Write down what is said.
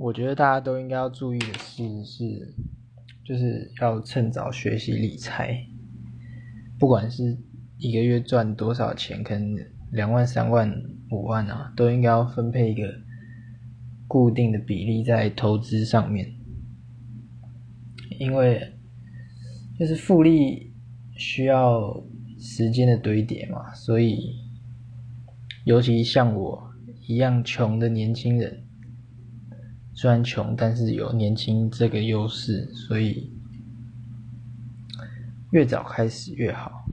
我觉得大家都应该要注意的是，是就是要趁早学习理财，不管是一个月赚多少钱，可能两万、三万、五万啊，都应该要分配一个固定的比例在投资上面，因为就是复利需要时间的堆叠嘛，所以尤其像我一样穷的年轻人。虽然穷，但是有年轻这个优势，所以越早开始越好。